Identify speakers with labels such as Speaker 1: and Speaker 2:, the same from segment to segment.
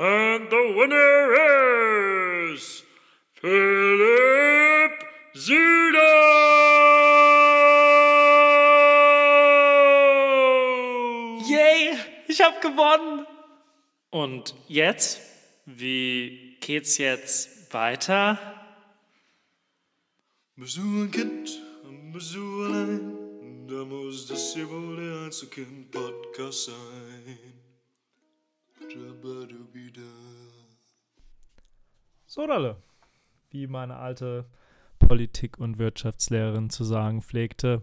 Speaker 1: And the winner is Philipp Süder!
Speaker 2: Yay, ich habe gewonnen. Und jetzt? Wie geht's jetzt weiter?
Speaker 1: Bist du ein Kind, bist du allein, da muss das hier wohl der Einzelkind-Podcast sein.
Speaker 3: Sodalle, wie meine alte Politik- und Wirtschaftslehrerin zu sagen pflegte.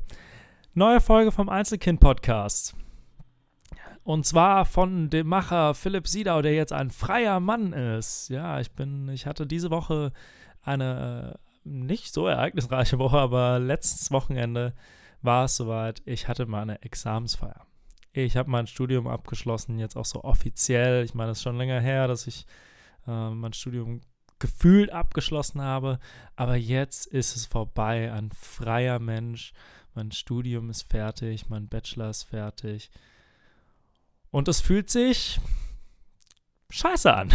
Speaker 3: Neue Folge vom Einzelkind-Podcast. Und zwar von dem Macher Philipp Siedau, der jetzt ein freier Mann ist. Ja, ich bin, ich hatte diese Woche eine äh, nicht so ereignisreiche Woche, aber letztes Wochenende war es soweit. Ich hatte meine Examensfeier. Ich habe mein Studium abgeschlossen, jetzt auch so offiziell. Ich meine, es ist schon länger her, dass ich äh, mein Studium gefühlt abgeschlossen habe, aber jetzt ist es vorbei. Ein freier Mensch. Mein Studium ist fertig, mein Bachelor ist fertig. Und es fühlt sich scheiße an.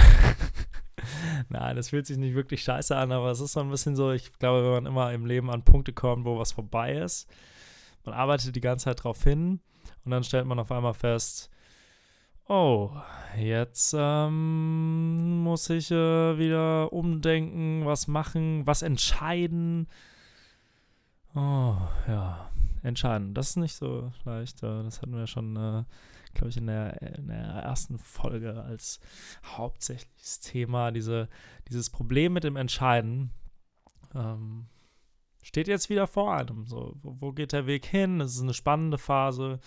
Speaker 3: Nein, es fühlt sich nicht wirklich scheiße an, aber es ist so ein bisschen so, ich glaube, wenn man immer im Leben an Punkte kommt, wo was vorbei ist, man arbeitet die ganze Zeit drauf hin und dann stellt man auf einmal fest, oh, jetzt ähm, muss ich äh, wieder umdenken, was machen, was entscheiden. Oh, ja, entscheiden. Das ist nicht so leicht. äh, Das hatten wir schon, äh, glaube ich, in der, in der ersten Folge als hauptsächliches Thema. Diese, dieses Problem mit dem Entscheiden ähm, steht jetzt wieder vor einem. So, wo, wo geht der Weg hin? Es ist eine spannende Phase.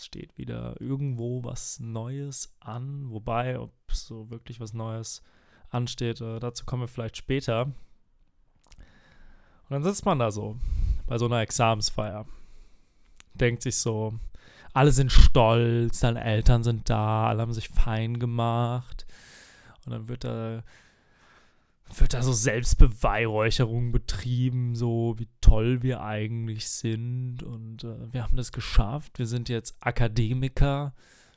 Speaker 3: Es steht wieder irgendwo was Neues an. Wobei, ob so wirklich was Neues ansteht, äh, dazu kommen wir vielleicht später. Und dann sitzt man da so bei so einer Examensfeier. Denkt sich so, alle sind stolz, deine Eltern sind da, alle haben sich fein gemacht. Und dann wird da, wird da so Selbstbeweihräucherung betrieben, so wie toll wir eigentlich sind. Und äh, wir haben das geschafft. Wir sind jetzt Akademiker.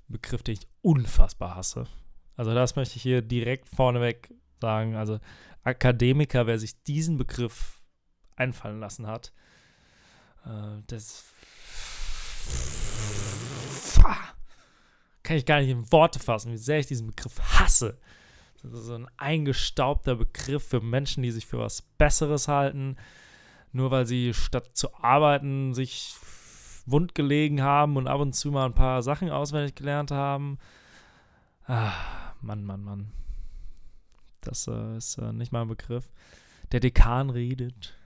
Speaker 3: Begriff, den ich unfassbar hasse. Also das möchte ich hier direkt vorneweg sagen. Also Akademiker, wer sich diesen Begriff einfallen lassen hat, äh, das kann ich gar nicht in Worte fassen, wie sehr ich diesen Begriff hasse. Das ist so ein eingestaubter Begriff für Menschen, die sich für was Besseres halten, nur weil sie statt zu arbeiten sich wundgelegen haben und ab und zu mal ein paar Sachen auswendig gelernt haben. Ah, Mann, Mann, Mann. Das äh, ist äh, nicht mein Begriff. Der Dekan redet.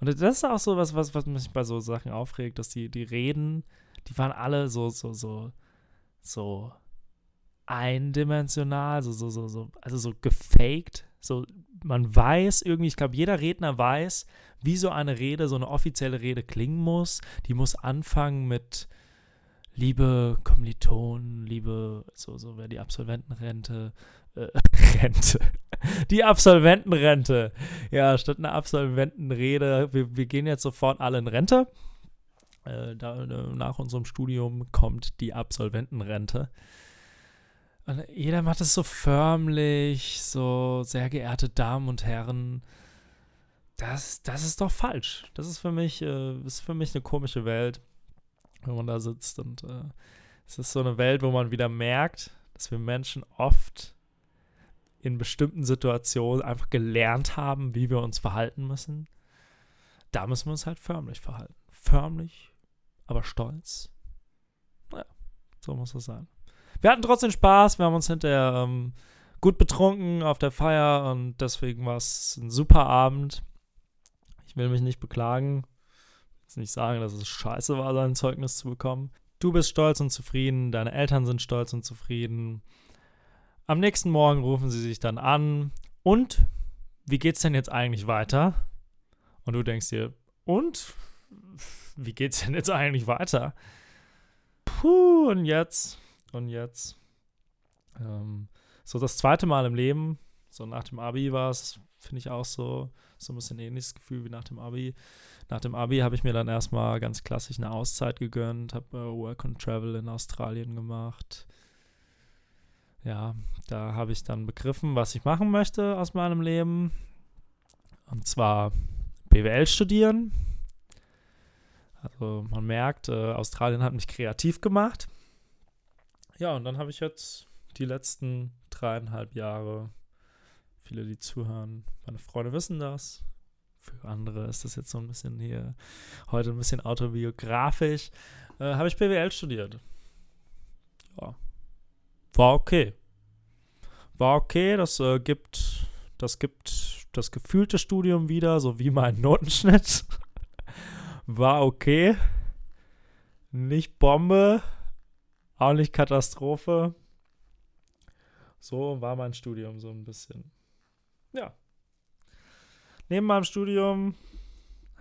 Speaker 3: Und das ist auch so was, was, was mich bei so Sachen aufregt, dass die, die Reden, die waren alle so, so, so, so eindimensional, so, so, so, so, also so gefaked. So, man weiß irgendwie, ich glaube, jeder Redner weiß, wie so eine Rede, so eine offizielle Rede klingen muss. Die muss anfangen mit liebe Kommilitonen, liebe, so, so wäre die Absolventenrente, äh, Rente. Die Absolventenrente. Ja, statt einer Absolventenrede, wir, wir gehen jetzt sofort alle in Rente. Äh, da, äh, nach unserem Studium kommt die Absolventenrente. Und jeder macht es so förmlich, so sehr geehrte Damen und Herren. Das, das ist doch falsch. Das ist für mich, äh, ist für mich eine komische Welt, wenn man da sitzt. Und äh, es ist so eine Welt, wo man wieder merkt, dass wir Menschen oft in bestimmten Situationen einfach gelernt haben, wie wir uns verhalten müssen. Da müssen wir uns halt förmlich verhalten. Förmlich, aber stolz. Naja, so muss es sein. Wir hatten trotzdem Spaß, wir haben uns hinterher ähm, gut betrunken auf der Feier und deswegen war es ein super Abend. Ich will mich nicht beklagen. Jetzt nicht sagen, dass es scheiße war, sein Zeugnis zu bekommen. Du bist stolz und zufrieden, deine Eltern sind stolz und zufrieden. Am nächsten Morgen rufen sie sich dann an. Und wie geht's denn jetzt eigentlich weiter? Und du denkst dir, und? Wie geht's denn jetzt eigentlich weiter? Puh, und jetzt? Und jetzt? Ähm, so das zweite Mal im Leben, so nach dem Abi war es, finde ich auch so, so ein bisschen ähnliches Gefühl wie nach dem Abi. Nach dem Abi habe ich mir dann erstmal ganz klassisch eine Auszeit gegönnt, habe äh, Work and Travel in Australien gemacht ja, da habe ich dann begriffen, was ich machen möchte aus meinem Leben. Und zwar BWL studieren. Also man merkt, äh, Australien hat mich kreativ gemacht. Ja, und dann habe ich jetzt die letzten dreieinhalb Jahre, viele, die zuhören, meine Freunde wissen das. Für andere ist das jetzt so ein bisschen hier, heute ein bisschen autobiografisch. Äh, habe ich BWL studiert. Ja. War okay. War okay, das äh, gibt, das gibt das gefühlte Studium wieder, so wie mein Notenschnitt. War okay. Nicht Bombe, auch nicht Katastrophe. So war mein Studium so ein bisschen. Ja. Neben meinem Studium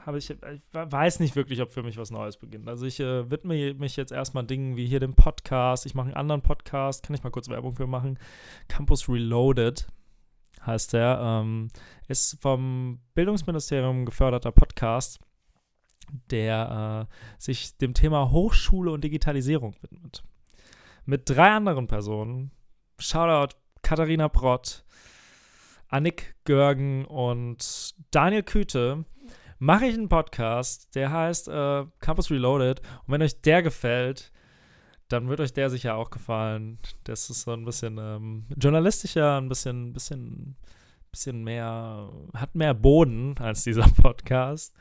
Speaker 3: habe ich, ich weiß nicht wirklich, ob für mich was Neues beginnt. Also ich äh, widme mich jetzt erstmal Dingen wie hier dem Podcast. Ich mache einen anderen Podcast, kann ich mal kurz Werbung für machen. Campus Reloaded heißt der. Ähm, ist vom Bildungsministerium geförderter Podcast, der äh, sich dem Thema Hochschule und Digitalisierung widmet. Mit drei anderen Personen. Shoutout Katharina Brott, Annick Görgen und Daniel Küte mache ich einen Podcast, der heißt äh, Campus Reloaded. Und wenn euch der gefällt, dann wird euch der sicher auch gefallen. Das ist so ein bisschen ähm, journalistischer, ein bisschen, bisschen, bisschen mehr, hat mehr Boden als dieser Podcast.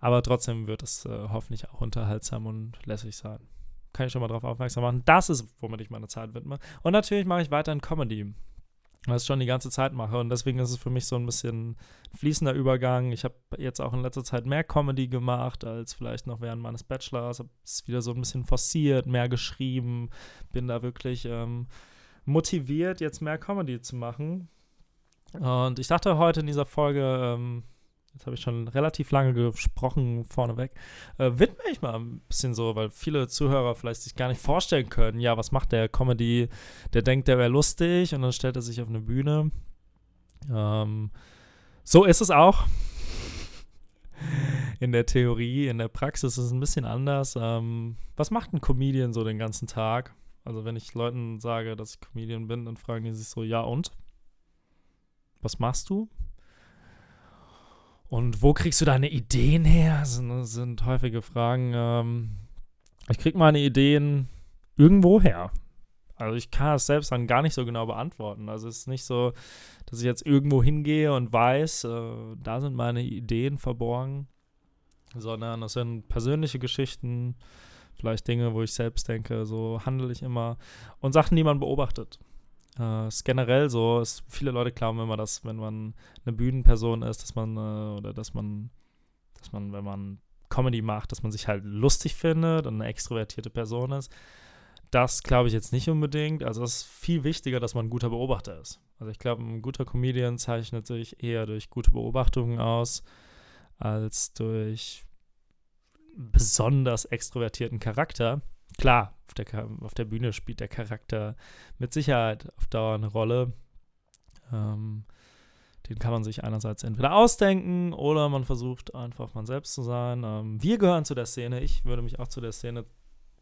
Speaker 3: Aber trotzdem wird es äh, hoffentlich auch unterhaltsam und lässig sein. Kann ich schon mal darauf aufmerksam machen. Das ist, womit ich meine Zeit widme. Und natürlich mache ich weiterhin Comedy was ich schon die ganze Zeit mache. Und deswegen ist es für mich so ein bisschen fließender Übergang. Ich habe jetzt auch in letzter Zeit mehr Comedy gemacht als vielleicht noch während meines Bachelors. Habe es wieder so ein bisschen forciert, mehr geschrieben. Bin da wirklich ähm, motiviert, jetzt mehr Comedy zu machen. Und ich dachte heute in dieser Folge, ähm, jetzt habe ich schon relativ lange gesprochen vorneweg, äh, widme ich mal ein bisschen so, weil viele Zuhörer vielleicht sich gar nicht vorstellen können, ja, was macht der Comedy, der denkt, der wäre lustig und dann stellt er sich auf eine Bühne. Ähm, so ist es auch. In der Theorie, in der Praxis ist es ein bisschen anders. Ähm, was macht ein Comedian so den ganzen Tag? Also wenn ich Leuten sage, dass ich Comedian bin, dann fragen die sich so, ja und? Was machst du? Und wo kriegst du deine Ideen her? Sind, sind häufige Fragen. Ähm, ich krieg meine Ideen irgendwo her. Also ich kann das selbst dann gar nicht so genau beantworten. Also es ist nicht so, dass ich jetzt irgendwo hingehe und weiß, äh, da sind meine Ideen verborgen, sondern es sind persönliche Geschichten, vielleicht Dinge, wo ich selbst denke, so handle ich immer und Sachen, die man beobachtet. Äh, ist generell so, ist, viele Leute glauben immer, dass wenn man eine Bühnenperson ist, dass man, äh, oder dass man, dass man, wenn man Comedy macht, dass man sich halt lustig findet und eine extrovertierte Person ist. Das glaube ich jetzt nicht unbedingt. Also es ist viel wichtiger, dass man ein guter Beobachter ist. Also ich glaube, ein guter Comedian zeichnet sich eher durch gute Beobachtungen aus, als durch besonders extrovertierten Charakter. Klar, auf der, auf der Bühne spielt der Charakter mit Sicherheit auf Dauer eine Rolle. Ähm, den kann man sich einerseits entweder ausdenken oder man versucht einfach man selbst zu sein. Ähm, wir gehören zu der Szene, ich würde mich auch zu der Szene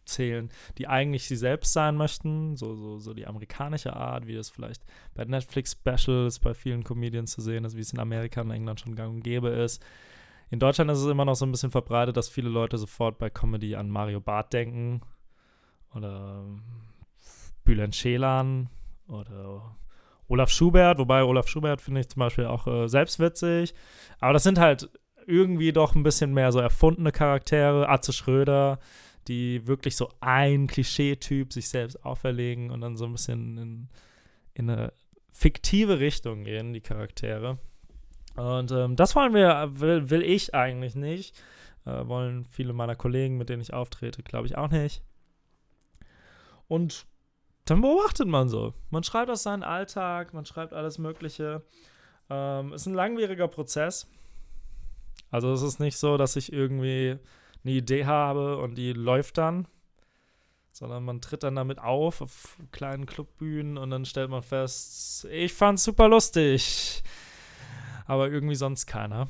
Speaker 3: zählen, die eigentlich sie selbst sein möchten, so, so, so die amerikanische Art, wie das vielleicht bei Netflix-Specials bei vielen Comedians zu sehen ist, wie es in Amerika und England schon gang und gäbe ist. In Deutschland ist es immer noch so ein bisschen verbreitet, dass viele Leute sofort bei Comedy an Mario Barth denken oder Bülent Schelan oder Olaf Schubert, wobei Olaf Schubert finde ich zum Beispiel auch äh, selbst. Aber das sind halt irgendwie doch ein bisschen mehr so erfundene Charaktere. Atze Schröder, die wirklich so ein Klischeetyp sich selbst auferlegen und dann so ein bisschen in, in eine fiktive Richtung gehen, die Charaktere. Und ähm, das wollen wir, will, will ich eigentlich nicht. Äh, wollen viele meiner Kollegen, mit denen ich auftrete, glaube ich auch nicht. Und dann beobachtet man so. Man schreibt aus seinem Alltag, man schreibt alles Mögliche. Ähm, ist ein langwieriger Prozess. Also es ist nicht so, dass ich irgendwie eine Idee habe und die läuft dann, sondern man tritt dann damit auf auf kleinen Clubbühnen und dann stellt man fest, ich fand's super lustig, aber irgendwie sonst keiner.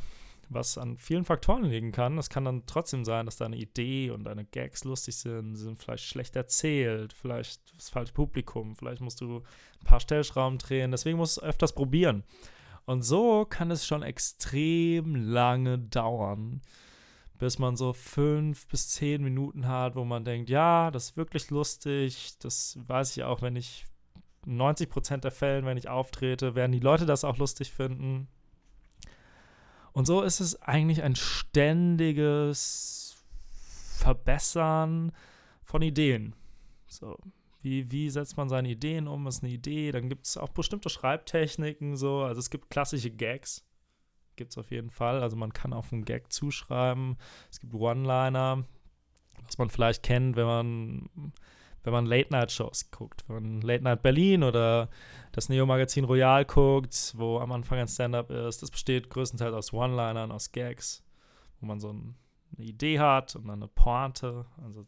Speaker 3: Was an vielen Faktoren liegen kann. Es kann dann trotzdem sein, dass deine Idee und deine Gags lustig sind, sie sind vielleicht schlecht erzählt, vielleicht das falsche Publikum, vielleicht musst du ein paar Stellschrauben drehen. Deswegen musst du öfters probieren. Und so kann es schon extrem lange dauern, bis man so fünf bis zehn Minuten hat, wo man denkt, ja, das ist wirklich lustig. Das weiß ich auch, wenn ich 90 Prozent der Fällen, wenn ich auftrete, werden die Leute das auch lustig finden. Und so ist es eigentlich ein ständiges Verbessern von Ideen. So, wie, wie setzt man seine Ideen um? Ist eine Idee? Dann gibt es auch bestimmte Schreibtechniken, so. Also es gibt klassische Gags. Gibt es auf jeden Fall. Also man kann auf einen Gag zuschreiben. Es gibt One-Liner, was man vielleicht kennt, wenn man wenn man Late-Night-Shows guckt, wenn man Late-Night Berlin oder das Neo-Magazin Royal guckt, wo am Anfang ein Stand-Up ist, das besteht größtenteils aus One-Linern, aus Gags, wo man so ein, eine Idee hat und dann eine Pointe, also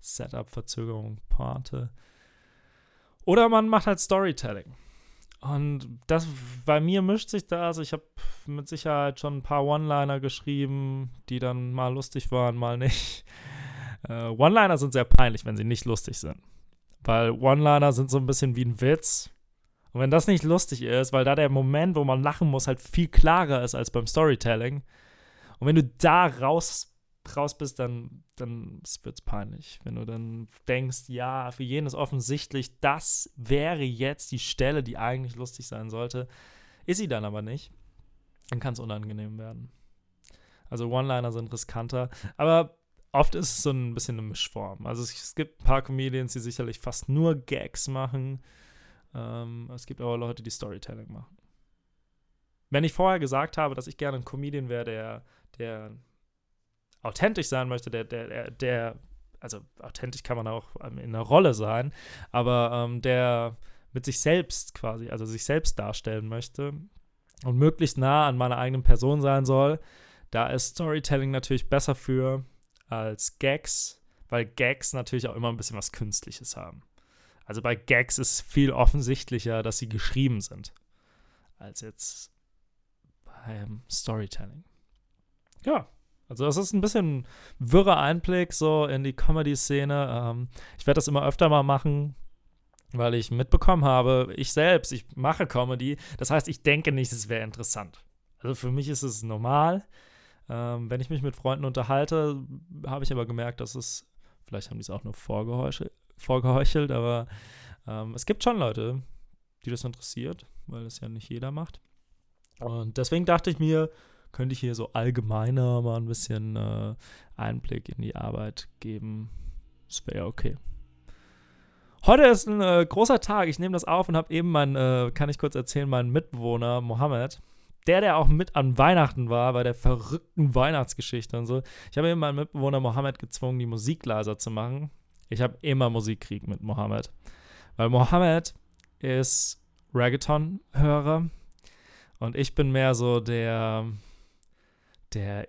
Speaker 3: Setup, Verzögerung, Pointe. Oder man macht halt Storytelling. Und das bei mir mischt sich da, also ich habe mit Sicherheit schon ein paar One-Liner geschrieben, die dann mal lustig waren, mal nicht. Äh, One-Liner sind sehr peinlich, wenn sie nicht lustig sind. Weil One-Liner sind so ein bisschen wie ein Witz. Und wenn das nicht lustig ist, weil da der Moment, wo man lachen muss, halt viel klarer ist als beim Storytelling. Und wenn du da raus, raus bist, dann, dann wird es peinlich. Wenn du dann denkst, ja, für jeden ist offensichtlich, das wäre jetzt die Stelle, die eigentlich lustig sein sollte. Ist sie dann aber nicht. Dann kann es unangenehm werden. Also One-Liner sind riskanter. Aber oft ist es so ein bisschen eine Mischform. Also es, es gibt ein paar Comedians, die sicherlich fast nur Gags machen. Ähm, es gibt aber Leute, die Storytelling machen. Wenn ich vorher gesagt habe, dass ich gerne ein Comedian wäre, der, der authentisch sein möchte, der, der, der, also authentisch kann man auch in einer Rolle sein, aber ähm, der mit sich selbst quasi, also sich selbst darstellen möchte und möglichst nah an meiner eigenen Person sein soll, da ist Storytelling natürlich besser für, als Gags, weil Gags natürlich auch immer ein bisschen was Künstliches haben. Also bei Gags ist viel offensichtlicher, dass sie geschrieben sind, als jetzt beim Storytelling. Ja, also das ist ein bisschen wirrer Einblick so in die Comedy-Szene. Ähm, ich werde das immer öfter mal machen, weil ich mitbekommen habe, ich selbst, ich mache Comedy. Das heißt, ich denke nicht, es wäre interessant. Also für mich ist es normal. Ähm, wenn ich mich mit Freunden unterhalte, habe ich aber gemerkt, dass es, vielleicht haben die es auch nur vorgeheuchelt, aber ähm, es gibt schon Leute, die das interessiert, weil das ja nicht jeder macht. Und deswegen dachte ich mir, könnte ich hier so allgemeiner mal ein bisschen äh, Einblick in die Arbeit geben. Das wäre okay. Heute ist ein äh, großer Tag. Ich nehme das auf und habe eben meinen, äh, kann ich kurz erzählen, meinen Mitbewohner Mohammed der, der auch mit an Weihnachten war, bei der verrückten Weihnachtsgeschichte und so. Ich habe eben meinen Mitbewohner Mohammed gezwungen, die Musik leiser zu machen. Ich habe immer Musikkrieg mit Mohammed. Weil Mohammed ist Reggaeton-Hörer und ich bin mehr so der, der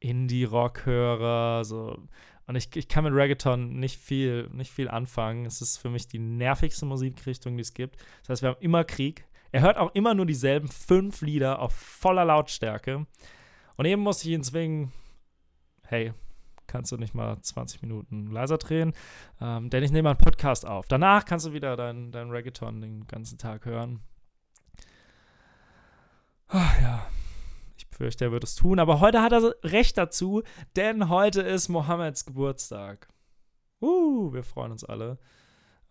Speaker 3: Indie-Rock-Hörer, so. Und ich, ich kann mit Reggaeton nicht viel, nicht viel anfangen. Es ist für mich die nervigste Musikrichtung, die es gibt. Das heißt, wir haben immer Krieg. Er hört auch immer nur dieselben fünf Lieder auf voller Lautstärke. Und eben musste ich ihn zwingen, hey, kannst du nicht mal 20 Minuten leiser drehen? Ähm, denn ich nehme einen Podcast auf. Danach kannst du wieder dein, dein Reggaeton den ganzen Tag hören. Ach ja, ich fürchte, er wird es tun. Aber heute hat er recht dazu, denn heute ist Mohammeds Geburtstag. Uh, wir freuen uns alle.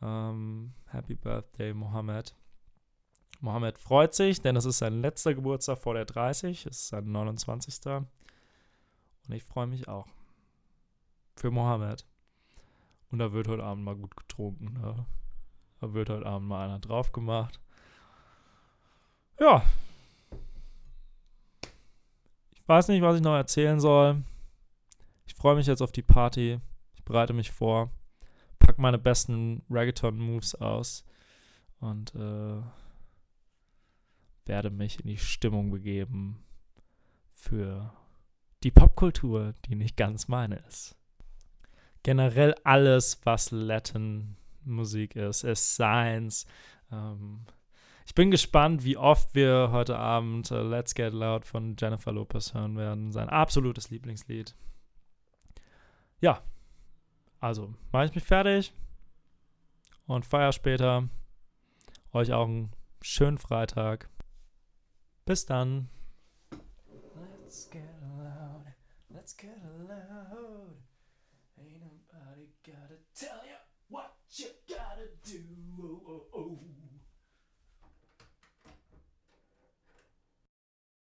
Speaker 3: Um, ähm, happy Birthday, Mohammed. Mohammed freut sich, denn es ist sein letzter Geburtstag vor der 30, es ist sein 29. Und ich freue mich auch. Für Mohammed. Und da wird heute Abend mal gut getrunken. Ne? Da wird heute Abend mal einer drauf gemacht. Ja. Ich weiß nicht, was ich noch erzählen soll. Ich freue mich jetzt auf die Party. Ich bereite mich vor. Pack meine besten Reggaeton-Moves aus. Und äh, werde mich in die Stimmung begeben für die Popkultur, die nicht ganz meine ist. Generell alles, was Latin Musik ist, ist Science. Ähm, Ich bin gespannt, wie oft wir heute Abend äh, Let's Get Loud von Jennifer Lopez hören werden. Sein absolutes Lieblingslied. Ja, also mache ich mich fertig und feier später. Euch auch einen schönen Freitag. Bis dann. Let's get loud. Let's get loud. Ain't nobody gotta tell you what you gotta do. Oh, oh, oh.